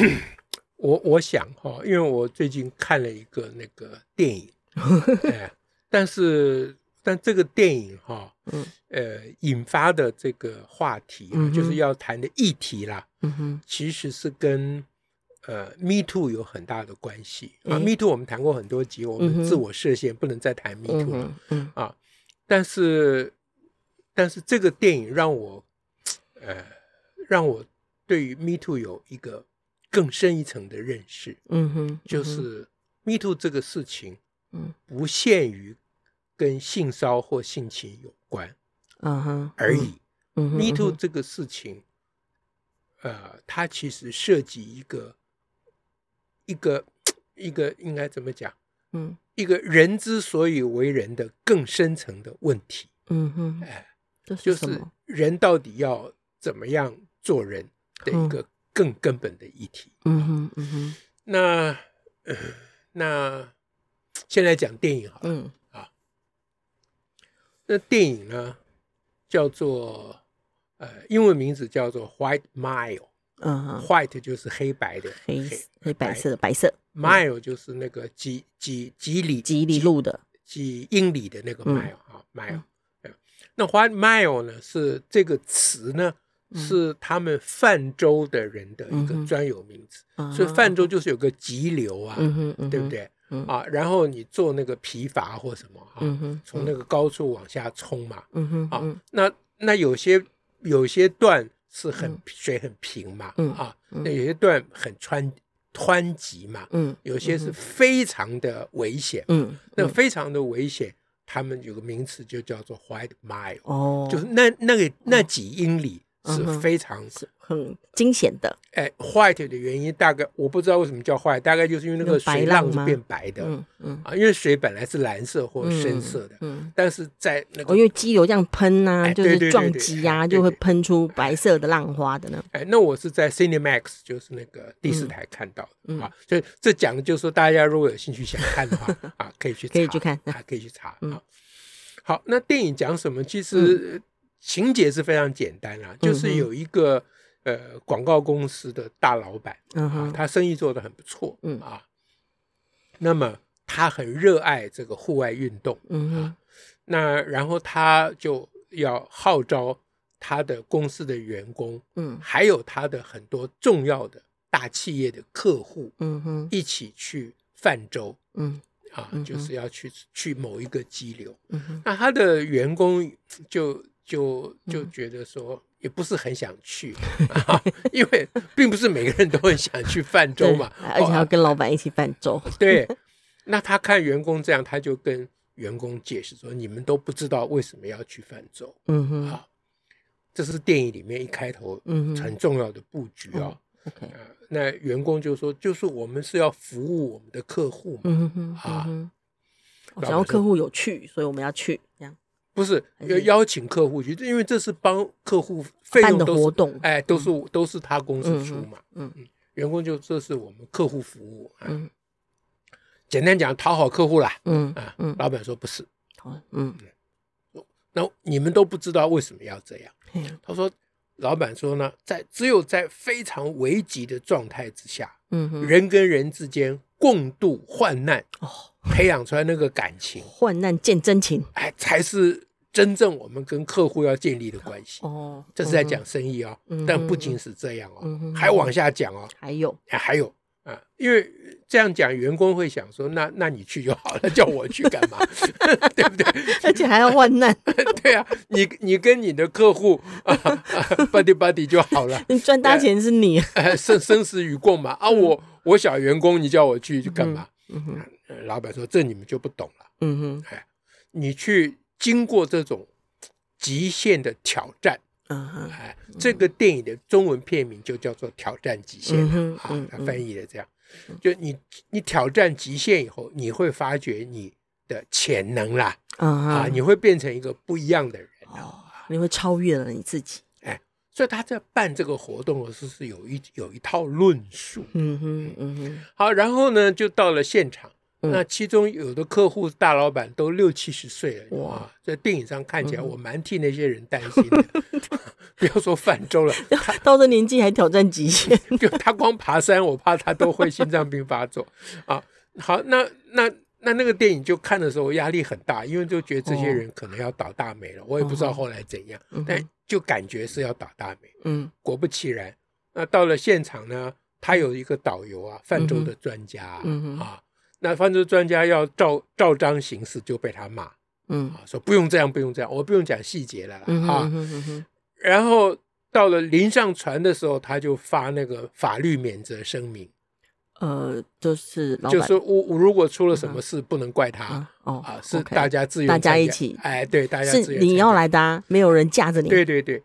我我想哈，因为我最近看了一个那个电影，哎，但是但这个电影哈，嗯，呃，引发的这个话题啊，嗯、就是要谈的议题啦，嗯哼，其实是跟呃 Me Too 有很大的关系、嗯、啊。Me Too 我们谈过很多集，我们自我设限，不能再谈 Me Too 了，嗯啊，但是但是这个电影让我呃让我对于 Me Too 有一个。更深一层的认识，嗯哼，嗯哼，就是 Me Too 这个事情，嗯，不限于跟性骚或性侵有关，嗯哼，而已。嗯，Me Too 这个事情，呃，它其实涉及一个一个一个应该怎么讲？嗯，一个人之所以为人的更深层的问题。嗯哼，哎，就是人到底要怎么样做人的一个。更根本的议题。嗯哼，嗯哼。那，呃、那先来讲电影好了。嗯啊。那电影呢，叫做呃，英文名字叫做《White Mile》。嗯哼。White 就是黑白的，黑黑白色的白色。Mile 就是那个几几几里几里路的几英里的那个 mile 啊，mile。那 White Mile 呢，是这个词呢。是他们泛舟的人的一个专有名词，嗯、所以泛舟就是有个急流啊，嗯嗯、对不对？嗯、啊，然后你坐那个皮筏或什么从那个高处往下冲嘛，嗯、啊，那那有些有些段是很、嗯、水很平嘛，嗯、啊，那有些段很湍湍急嘛，嗯、有些是非常的危险，嗯、那非常的危险，他们有个名词就叫做 White Mile，哦，就是那那个那几英里。是非常是很惊险的。哎，white 的原因大概我不知道为什么叫 white，大概就是因为那个水浪是变白的。嗯嗯啊，因为水本来是蓝色或深色的。嗯。但是在那个，因为激流这样喷呐，就是撞击呀，就会喷出白色的浪花的呢。哎，那我是在 Cinemax，就是那个第四台看到的啊。所以这讲的就是说，大家如果有兴趣想看的话 啊，可以去可以去看，还可以去查啊。好，那电影讲什么？其实。情节是非常简单啊，就是有一个、嗯、呃广告公司的大老板，嗯哼。啊，他生意做得很不错，嗯啊，那么他很热爱这个户外运动，嗯哼啊，那然后他就要号召他的公司的员工，嗯，还有他的很多重要的大企业的客户，嗯哼，一起去泛舟，嗯。啊，就是要去去某一个激流，嗯哼，那他的员工就。就就觉得说也不是很想去，啊，因为并不是每个人都很想去泛舟嘛，而且还要跟老板一起泛舟。对，那他看员工这样，他就跟员工解释说：“你们都不知道为什么要去泛舟。”嗯哼，啊，这是电影里面一开头很重要的布局啊。OK，那员工就说：“就是我们是要服务我们的客户嘛。”嗯哼，啊，想要客户有趣，所以我们要去这样。不是要邀请客户去，因为这是帮客户费用都是活动，哎，都是都是他公司出嘛。嗯嗯，员工就这是我们客户服务。嗯，简单讲讨好客户啦。嗯啊，老板说不是。嗯，那你们都不知道为什么要这样。他说，老板说呢，在只有在非常危急的状态之下，嗯，人跟人之间共度患难。哦。培养出来那个感情，患难见真情，哎，才是真正我们跟客户要建立的关系。哦，这是在讲生意哦，但不仅是这样哦，还往下讲哦，还有，还有啊，因为这样讲，员工会想说，那那你去就好了，叫我去干嘛？对不对？而且还要患难。对啊，你你跟你的客户啊，buddy buddy 就好了。你赚大钱是你，生生死与共嘛。啊，我我小员工，你叫我去就干嘛？嗯哼。老板说：“这你们就不懂了。”嗯哼，哎，你去经过这种极限的挑战。嗯哼，哎，这个电影的中文片名就叫做《挑战极限》啊，他翻译的这样，就你你挑战极限以后，你会发觉你的潜能啦，啊，你会变成一个不一样的人哦，你会超越了你自己。哎，所以他在办这个活动的时候是有一有一套论述。嗯哼，嗯哼，好，然后呢，就到了现场。那其中有的客户大老板都六七十岁了，哇，在电影上看起来，我蛮替那些人担心的。不要说泛舟了，到这年纪还挑战极限，就他光爬山，我怕他都会心脏病发作啊。好，那那那那个电影就看的时候压力很大，因为就觉得这些人可能要倒大霉了。我也不知道后来怎样，但就感觉是要倒大霉。嗯，果不其然，那到了现场呢，他有一个导游啊，泛舟的专家啊。那犯罪专家要照照章行事，就被他骂，嗯，说不用这样，不用这样，我不用讲细节了啦，嗯、哼哼哼啊。然后到了临上船的时候，他就发那个法律免责声明，呃，就是就是我我如果出了什么事，不能怪他，啊，是大家自由，大家一起，哎，对，大家自愿是你要来搭，没有人架着你，对对对。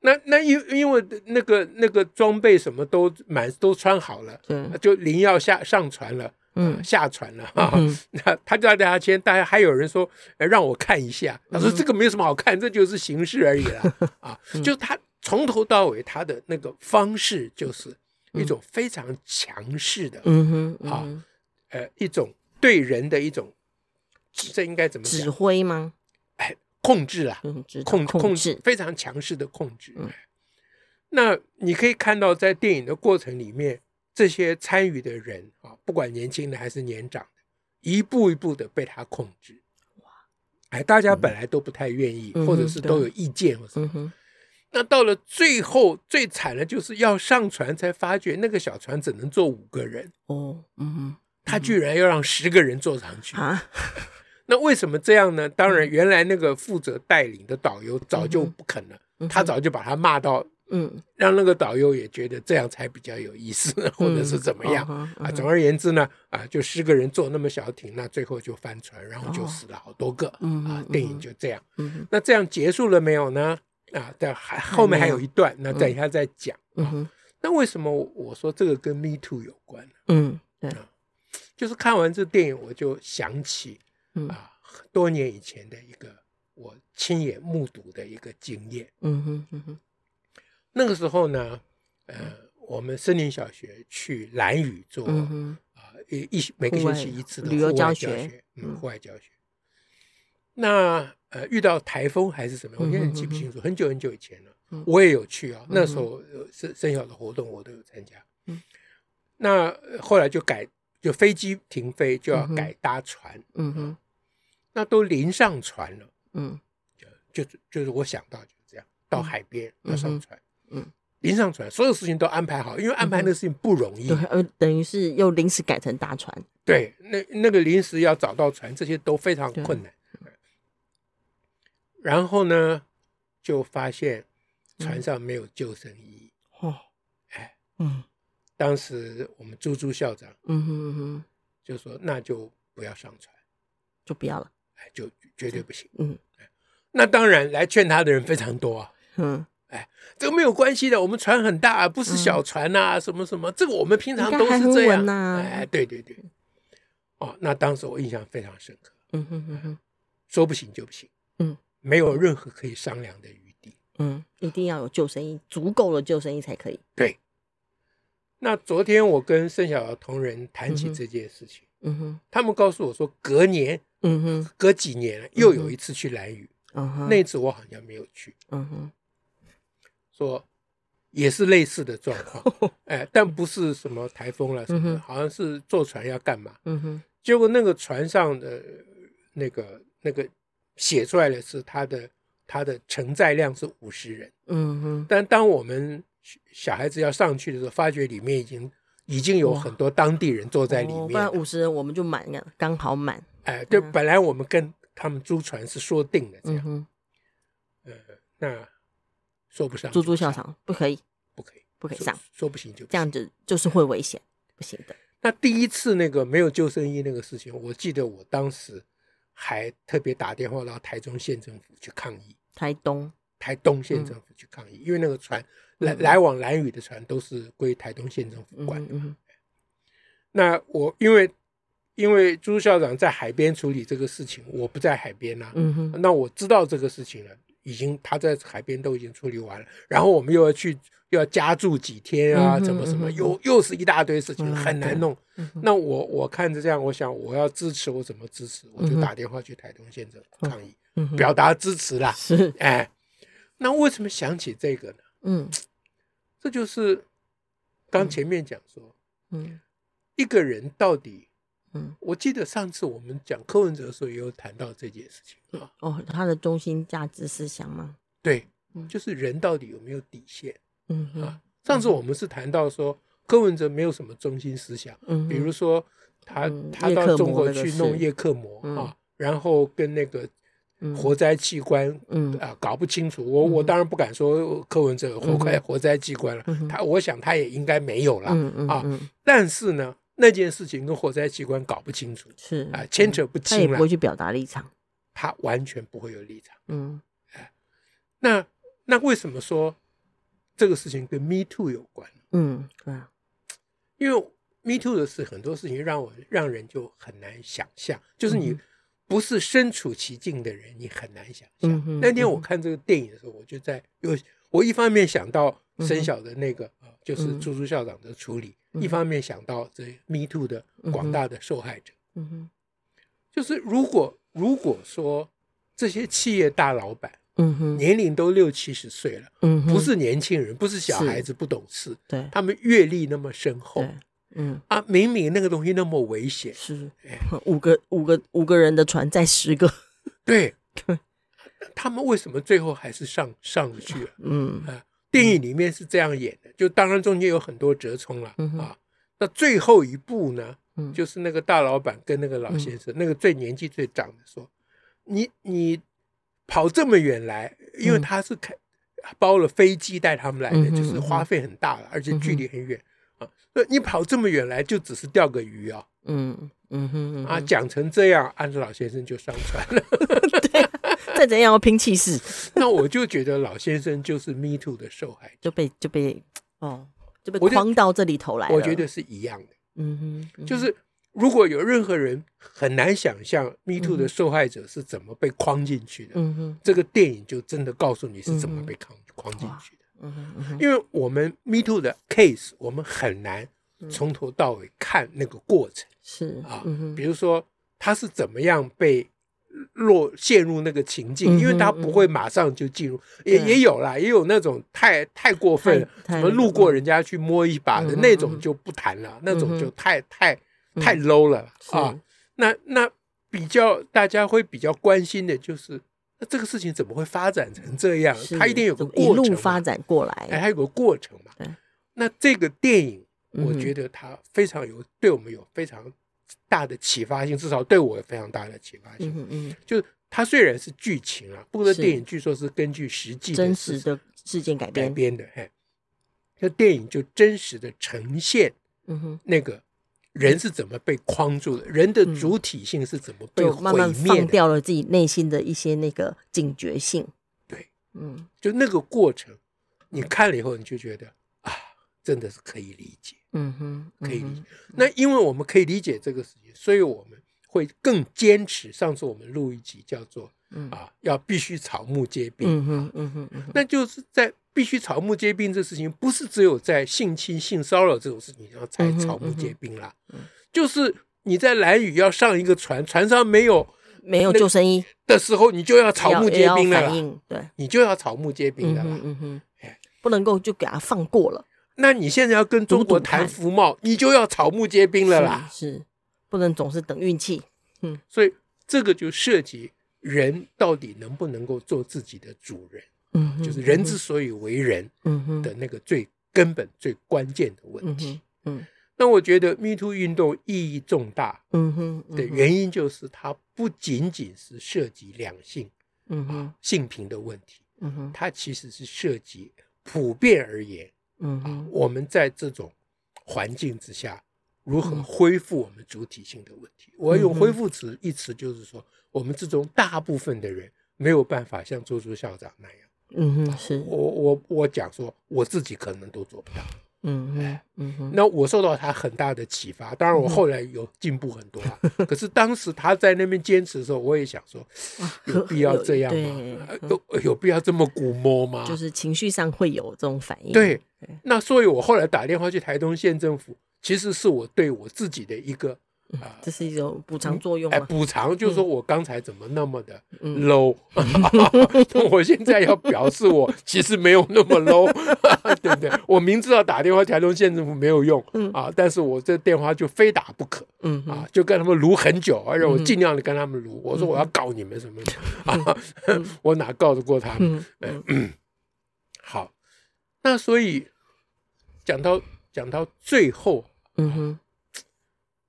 那那因因为那个那个装备什么都满都穿好了，对，就临要下上船了。嗯，下船了哈，那他就要大家签，大家还有人说，哎，让我看一下。他说这个没有什么好看，这就是形式而已了 啊。就他从头到尾他的那个方式，就是一种非常强势的，嗯哼，啊，呃，一种对人的一种，这应该怎么指挥吗？哎，控制啦，控控制非常强势的控制。那你可以看到，在电影的过程里面。这些参与的人啊，不管年轻的还是年长的，一步一步的被他控制。哇！哎，大家本来都不太愿意，嗯、或者是都有意见或什么。嗯、那到了最后最惨的就是要上船，才发觉那个小船只能坐五个人。哦，嗯哼，他居然要让十个人坐上去啊？那为什么这样呢？当然，原来那个负责带领的导游早就不肯了，嗯、他早就把他骂到。嗯，让那个导游也觉得这样才比较有意思，或者是怎么样、啊？总而言之呢，啊，就十个人坐那么小艇，那最后就翻船，然后就死了好多个。哦、啊，电影就这样。嗯，那这样结束了没有呢？啊，但还后面还有一段，那等一下再讲。嗯哼，那为什么我说这个跟 Me Too 有关呢？嗯，对、啊，就是看完这电影，我就想起啊，多年以前的一个我亲眼目睹的一个经验。嗯哼，嗯哼。那个时候呢，呃，我们森林小学去兰屿做啊一一每个星期一次的户外教学，嗯，户外教学。那呃遇到台风还是什么，我现在记不清楚，很久很久以前了。我也有去啊，那时候森森小的活动我都有参加。那后来就改，就飞机停飞就要改搭船。嗯哼，那都临上船了。嗯，就就就是我想到就是这样，到海边要上船。嗯，临上船，所有事情都安排好，因为安排那个事情不容易。对，呃，等于是又临时改成大船。对，那那个临时要找到船，这些都非常困难。然后呢，就发现船上没有救生衣。哦，哎，嗯，当时我们朱朱校长，嗯哼嗯哼，就说那就不要上船，就不要了，哎，就绝对不行。嗯，那当然来劝他的人非常多啊。嗯。哎，这个没有关系的，我们船很大，不是小船呐、啊，嗯、什么什么，这个我们平常都是这样。啊、哎，对对对，哦，那当时我印象非常深刻。嗯哼哼哼，说不行就不行。嗯，没有任何可以商量的余地。嗯，一定要有救生衣，足够的救生衣才可以。对。那昨天我跟盛小的同仁谈起这件事情，嗯哼，他们告诉我说，隔年，嗯哼，隔几年又有一次去蓝屿，嗯哼，那次我好像没有去，嗯哼。说也是类似的状况，哎，但不是什么台风了什么，好像是坐船要干嘛？嗯哼。结果那个船上的那个那个写出来的是他的他的承载量是五十人，嗯哼。但当我们小孩子要上去的时候，发觉里面已经已经有很多当地人坐在里面，不然五十人我们就满了，刚好满。哎，对，本来我们跟他们租船是说定的这样，嗯呃，那。说不上，朱朱校长不可以，不可以，不可以上，说不行就这样子，就是会危险，不行的。那第一次那个没有救生衣那个事情，我记得我当时还特别打电话到台中县政府去抗议。台东，台东县政府去抗议，因为那个船来来往兰屿的船都是归台东县政府管的。那我因为因为朱校长在海边处理这个事情，我不在海边呐。那我知道这个事情了，已经他在海边都已经处理完了，然后我们又要去又。要加住几天啊？怎么什么？又又是一大堆事情，很难弄。那我我看着这样，我想我要支持，我怎么支持？我就打电话去台东县政府抗议，表达支持啦。是，哎，那为什么想起这个呢？嗯，这就是刚前面讲说，嗯，一个人到底，嗯，我记得上次我们讲柯文哲的时候，也有谈到这件事情啊。哦，他的中心价值思想吗？对，就是人到底有没有底线？嗯啊，上次我们是谈到说柯文哲没有什么中心思想，嗯，比如说他他到中国去弄叶克膜啊，然后跟那个活摘器官，嗯。啊搞不清楚，我我当然不敢说柯文哲活快活摘器官了，他我想他也应该没有了，啊，但是呢那件事情跟火灾机关搞不清楚，是啊牵扯不清了，他也不会去表达立场，他完全不会有立场，嗯，哎，那那为什么说？这个事情跟 Me Too 有关，嗯，对啊，因为 Me Too 的事，很多事情让我让人就很难想象，就是你不是身处其境的人，你很难想象。嗯、那天我看这个电影的时候，我就在有我一方面想到沈小的那个就是朱朱校长的处理，嗯、一方面想到这 Me Too 的广大的受害者。嗯哼，就是如果如果说这些企业大老板。嗯哼，年龄都六七十岁了，嗯哼，不是年轻人，不是小孩子，不懂事，对，他们阅历那么深厚，嗯。啊，明明那个东西那么危险，是，五个五个五个人的船载十个，对，他们为什么最后还是上上去了？嗯。啊，电影里面是这样演的，就当然中间有很多折冲了啊，那最后一步呢，就是那个大老板跟那个老先生，那个最年纪最长的说，你你。跑这么远来，因为他是开包了飞机带他们来的，嗯、就是花费很大了，而且距离很远、啊。你跑这么远来，就只是钓个鱼啊？嗯嗯哼啊，讲成这样，安德老先生就上船了。怎样要拼气势。那我就觉得老先生就是 Me Too 的受害者，就被就被哦就被框到这里头来了。我觉得是一样的。嗯哼，嗯哼就是。如果有任何人很难想象 Me Too 的受害者是怎么被框进去的，嗯哼，这个电影就真的告诉你是怎么被框框进去的。嗯哼，因为我们 Me Too 的 case，我们很难从头到尾看那个过程，是啊，比如说他是怎么样被落陷入那个情境，因为他不会马上就进入，也也有啦，也有那种太太过分了，什么路过人家去摸一把的那种就不谈了，那种就太太。太 low 了、嗯、啊！那那比较大家会比较关心的就是，那这个事情怎么会发展成这样？是它一定有个过程，一路发展过来，哎，还有个过程嘛。那这个电影，我觉得它非常有，嗯、对我们有非常大的启发性，至少对我有非常大的启发性。嗯嗯，就是它虽然是剧情啊，不过电影据说是根据实际真实的事件改编改编的。嘿，那电影就真实的呈现，嗯哼，那个。人是怎么被框住的？人的主体性是怎么被毁灭的？慢慢放掉了自己内心的一些那个警觉性。对，嗯，就那个过程，你看了以后，你就觉得啊，真的是可以理解。嗯哼，可以理解。那因为我们可以理解这个事情，所以我们会更坚持。上次我们录一集叫做“啊，要必须草木皆兵”。嗯哼，嗯哼，嗯哼，那就是在。必须草木皆兵这事情，不是只有在性侵、性骚扰这种事情上才草木皆兵啦。就是你在蓝屿要上一个船，船上没有没有救生衣的时候，你就要草木皆兵了。对，你就要草木皆兵的了。嗯哼，不能够就给他放过了。那你现在要跟中国谈服贸，你就要草木皆兵了啦。是，是，不能总是等运气。嗯，所以这个就涉及人到底能不能够做自己的主人。嗯，就是人之所以为人，嗯的那个最根本、最关键的问题。嗯，那我觉得 Me Too 运动意义重大，嗯哼，的原因就是它不仅仅是涉及两性，嗯哼，性平的问题，嗯哼，它其实是涉及普遍而言，嗯哼，我们在这种环境之下如何恢复我们主体性的问题。我用恢复词一词，就是说，我们这种大部分的人没有办法像朱朱校长那样。嗯哼，是我我我讲说我自己可能都做不到。嗯哼，那我受到他很大的启发，当然我后来有进步很多啊。可是当时他在那边坚持的时候，我也想说，有必要这样吗？有有必要这么古摸吗？就是情绪上会有这种反应。对，那所以我后来打电话去台东县政府，其实是我对我自己的一个。啊，这是一种补偿作用。哎，补偿就是说我刚才怎么那么的 low，我现在要表示我其实没有那么 low，对不对？我明知道打电话台东县政府没有用啊，但是我这电话就非打不可，啊，就跟他们撸很久，而且我尽量的跟他们卢。我说我要告你们什么啊？我哪告得过他们？嗯好，那所以讲到讲到最后，嗯哼。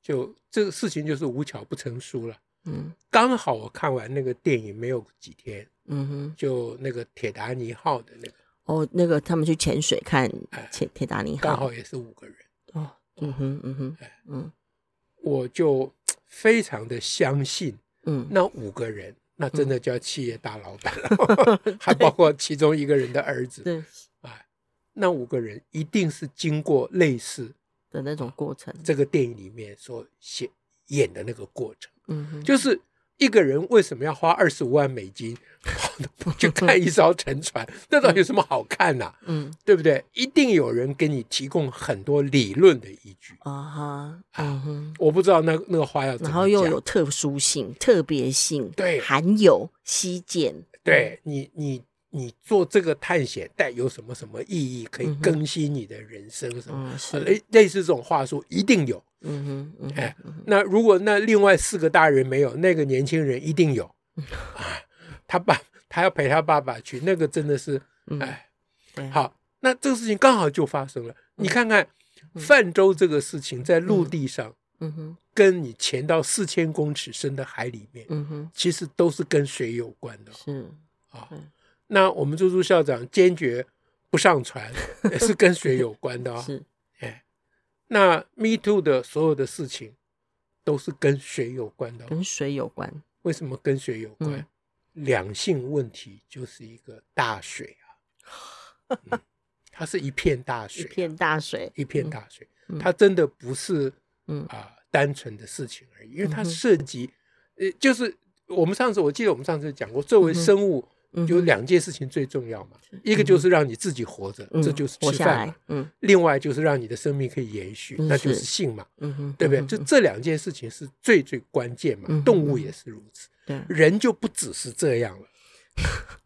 就这个事情就是无巧不成书了，嗯，刚好我看完那个电影没有几天，嗯哼，就那个铁达尼号的那个，哦，那个他们去潜水看铁铁达尼号，刚好也是五个人，哦，嗯哼，嗯哼，哎，嗯，我就非常的相信，嗯，那五个人那真的叫企业大老板了，还包括其中一个人的儿子，对，哎，那五个人一定是经过类似。的那种过程，这个电影里面所写演的那个过程，嗯哼，就是一个人为什么要花二十五万美金 去看一艘沉船？那到底有什么好看呐？嗯，对不对？一定有人给你提供很多理论的依据啊哈，嗯哼，我不知道那那个话要怎么讲，然后又有特殊性、特别性，对，含有稀见，对你你。你做这个探险带有什么什么意义？可以更新你的人生什么？类类似这种话术一定有。嗯哼，哎，那如果那另外四个大人没有，那个年轻人一定有。啊，他爸他要陪他爸爸去，那个真的是哎，好，那这个事情刚好就发生了。你看看泛舟这个事情在陆地上，嗯哼，跟你潜到四千公尺深的海里面，嗯哼，其实都是跟水有关的。是啊。那我们朱朱校长坚决不上船，也是跟水有关的啊、哦。是，哎，那 Me Too 的所有的事情都是跟水有关的、哦。跟水有关？为什么跟水有关？嗯、两性问题就是一个大水啊、嗯，它是一片大水、啊，一片大水，一片大水。嗯、它真的不是嗯啊、呃、单纯的事情而已，因为它涉及，呃，就是我们上次我记得我们上次讲过，作为生物。有两件事情最重要嘛，一个就是让你自己活着，这就是吃饭嘛。嗯，另外就是让你的生命可以延续，那就是性嘛。嗯哼，对不对？就这两件事情是最最关键嘛。动物也是如此，对，人就不只是这样了，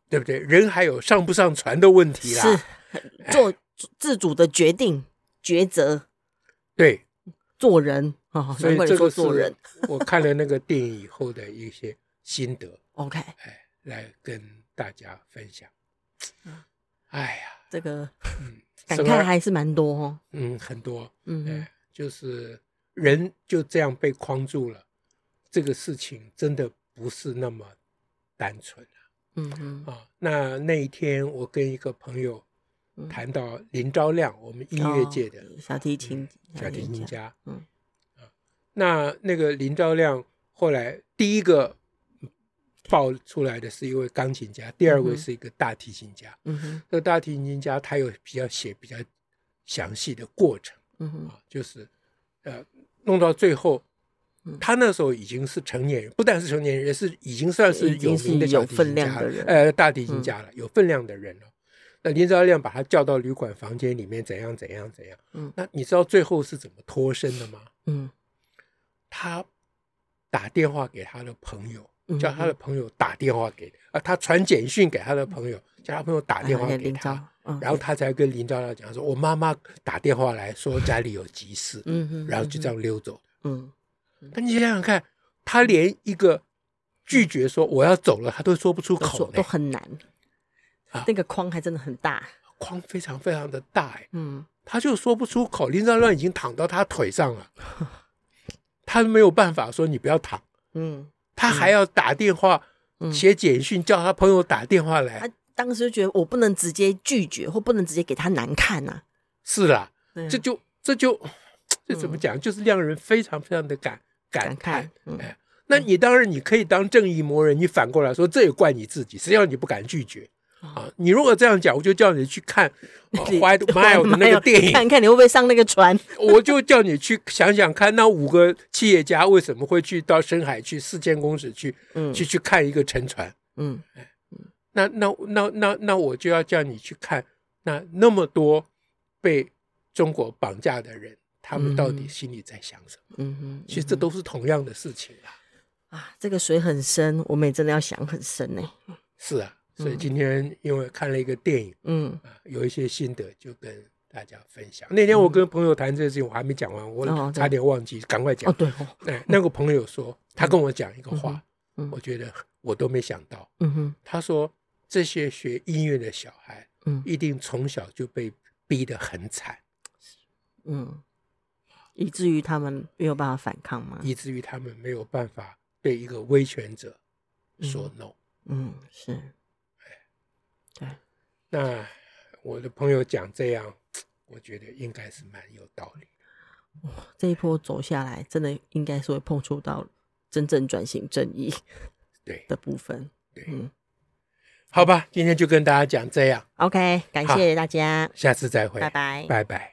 对不对？人还有上不上船的问题啦，是做自主的决定抉择，对，做人啊，所以这个做人，我看了那个电影以后的一些心得。OK，哎，来跟。大家分享，哎呀，这个 感慨还是蛮多哦。嗯，很多，嗯，就是人就这样被框住了，这个事情真的不是那么单纯啊。嗯嗯啊，那那一天我跟一个朋友谈到林昭亮，我们音乐界的小提琴小提琴家，嗯啊，那那个林昭亮后来第一个。爆出来的是一位钢琴家，第二位是一个大提琴家。嗯哼，这个大提琴家他有比较写比较详细的过程。嗯哼，啊，就是呃，弄到最后，他那时候已经是成年人，不但是成年人，也是已经算是有名的小提琴家了，呃，大提琴家了，有分量的人了。那林昭亮把他叫到旅馆房间里面，怎样怎样怎样。嗯，那你知道最后是怎么脱身的吗？嗯，他打电话给他的朋友。叫他的朋友打电话给啊，他传简讯给他的朋友，叫他朋友打电话给他，然后他才跟林昭亮讲说：“我妈妈打电话来说家里有急事。”嗯，然后就这样溜走。嗯，那你想想看，他连一个拒绝说我要走了，他都说不出口，都很难啊。那个框还真的很大，框非常非常的大哎。嗯，他就说不出口。林昭亮已经躺到他腿上了，他没有办法说你不要躺。嗯。他还要打电话写简讯，叫他朋友打电话来。他当时就觉得我不能直接拒绝，或不能直接给他难看呐。是啦，这就这就 这怎么讲？就是让人非常非常的感感叹。哎，那你当然你可以当正义魔人，你反过来说这也怪你自己，谁让你不敢拒绝啊，你如果这样讲，我就叫你去看《White Mile》的那个电影，看看你会不会上那个船。我就叫你去想想看，那五个企业家为什么会去到深海去四千公尺去，嗯，去去看一个沉船。嗯，那那那那那我就要叫你去看，那那么多被中国绑架的人，他们到底心里在想什么？嗯哼，其实这都是同样的事情啊。啊，这个水很深，我们也真的要想很深呢。是啊。所以今天因为看了一个电影，嗯，啊，有一些心得就跟大家分享。那天我跟朋友谈这个事情，我还没讲完，我差点忘记，赶快讲。哦，对，哎，那个朋友说，他跟我讲一个话，我觉得我都没想到。嗯哼，他说这些学音乐的小孩，嗯，一定从小就被逼得很惨，嗯，以至于他们没有办法反抗吗？以至于他们没有办法对一个威权者说 no。嗯，是。对，那我的朋友讲这样，我觉得应该是蛮有道理的。哇，这一波走下来，真的应该是会碰触到真正转型正义 对的部分。对，对嗯，好吧，今天就跟大家讲这样。OK，感谢大家，下次再会，拜拜，拜拜。